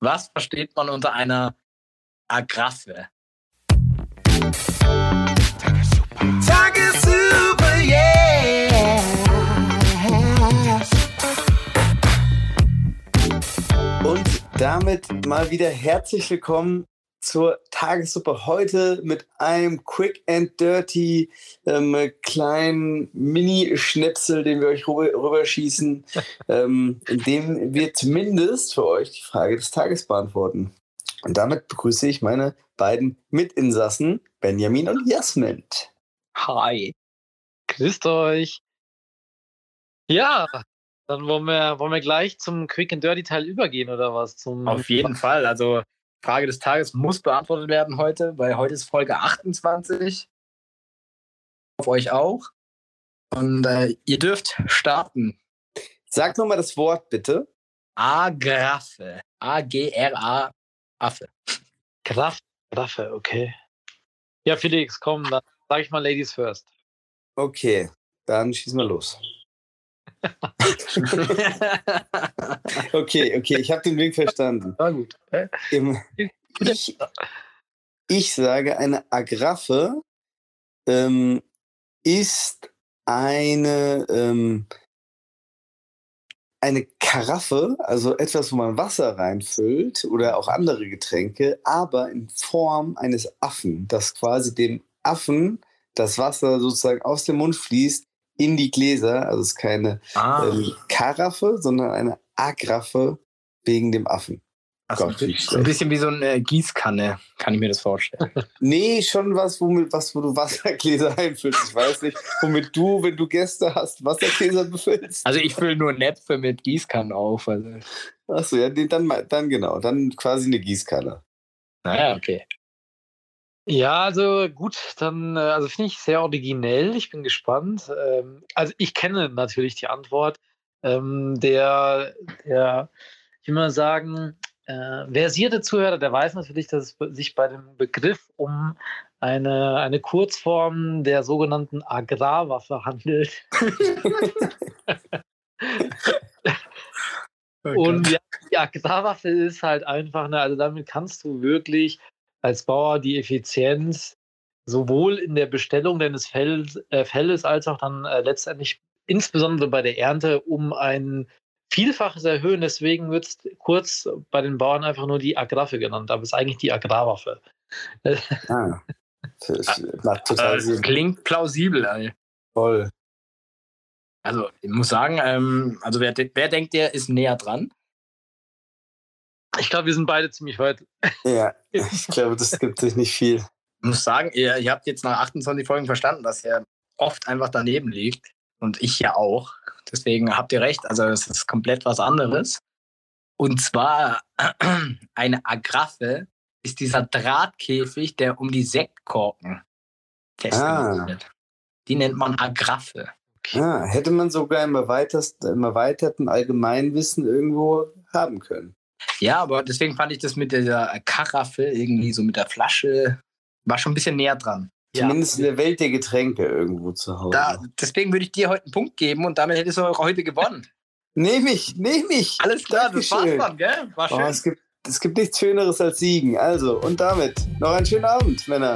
Was versteht man unter einer Agraffe? Tagessuper, yeah. Und damit mal wieder herzlich willkommen zur Tagessuppe heute mit einem Quick and Dirty ähm, kleinen Mini-Schnipsel, den wir euch rüber, rüberschießen, ähm, in dem wir zumindest für euch die Frage des Tages beantworten. Und damit begrüße ich meine beiden Mitinsassen, Benjamin und Jasmin. Hi. Grüßt euch. Ja, dann wollen wir, wollen wir gleich zum Quick and Dirty Teil übergehen oder was? Zum Auf jeden Fall. Also Frage des Tages muss beantwortet werden heute, weil heute ist Folge 28. Auf euch auch. Und äh, ihr dürft starten. Sag nochmal das Wort bitte. Agraffe. A-G-R-A Affe. Kraft, Waffe, okay. Ja, Felix, komm, dann sag ich mal Ladies first. Okay, dann schießen wir los. Okay, okay, ich habe den Weg verstanden. War gut. Ich, ich sage, eine Agraffe ähm, ist eine, ähm, eine Karaffe, also etwas, wo man Wasser reinfüllt oder auch andere Getränke, aber in Form eines Affen, das quasi dem Affen das Wasser sozusagen aus dem Mund fließt in die Gläser. Also es ist keine Ah. ähm, Karaffe, sondern eine Agraffe wegen dem Affen. Also, Gott, ein bisschen wie so eine Gießkanne, kann ich mir das vorstellen. Nee, schon was, womit, was, wo du Wassergläser einfüllst. Ich weiß nicht, womit du, wenn du Gäste hast, Wassergläser befüllst. Also ich fülle nur Näpfe mit Gießkannen auf. Also. Achso, ja, nee, dann, dann genau. Dann quasi eine Gießkanne. Naja, okay. Ja, also gut, dann, äh, also finde ich sehr originell. Ich bin gespannt. Ähm, also ich kenne natürlich die Antwort. Ähm, der, der, ich will mal sagen, äh, versierte Zuhörer, der weiß natürlich, dass es sich bei dem Begriff um eine, eine Kurzform der sogenannten Agrarwaffe handelt. Und ja, die Agrarwaffe ist halt einfach, ne, also damit kannst du wirklich als Bauer die Effizienz sowohl in der Bestellung deines Fells, äh, Felles als auch dann äh, letztendlich insbesondere bei der Ernte um ein Vielfaches erhöhen. Deswegen wird es kurz bei den Bauern einfach nur die Agraffe genannt, aber es ist eigentlich die Agrarwaffe. Ah. Das macht total äh, Sinn. klingt plausibel. Ey. Voll. Also ich muss sagen, ähm, also wer, wer denkt, der ist näher dran? Ich glaube, wir sind beide ziemlich weit. Ja, ich glaube, das gibt sich nicht viel. Ich muss sagen, ihr, ihr habt jetzt nach 28 Folgen verstanden, dass er oft einfach daneben liegt. Und ich ja auch. Deswegen habt ihr recht. Also es ist komplett was anderes. Und zwar eine Agraffe ist dieser Drahtkäfig, der um die Sektkorken festgemacht Ah. wird. Die nennt man Agraffe. Ah, hätte man sogar im erweiterten Allgemeinwissen irgendwo haben können. Ja, aber deswegen fand ich das mit dieser Karaffe irgendwie so mit der Flasche, war schon ein bisschen näher dran. Zumindest in der Welt der Getränke irgendwo zu Hause. Da, deswegen würde ich dir heute einen Punkt geben und damit hättest du auch heute gewonnen. Nehm ich, nehm ich. Alles klar, das war's dann, gell? War Oh, schön. es, gibt, es gibt nichts Schöneres als Siegen. Also, und damit noch einen schönen Abend, Männer.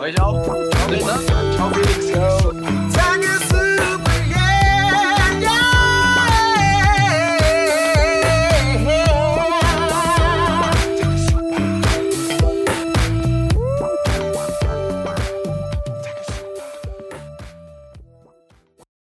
Euch auch. Ciao. Ciao, Felix. Ciao. Tagessuppe.